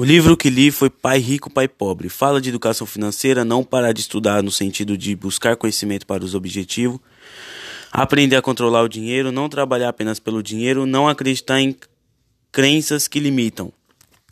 O livro que li foi Pai Rico, Pai Pobre. Fala de educação financeira, não parar de estudar no sentido de buscar conhecimento para os objetivos, aprender a controlar o dinheiro, não trabalhar apenas pelo dinheiro, não acreditar em crenças que limitam.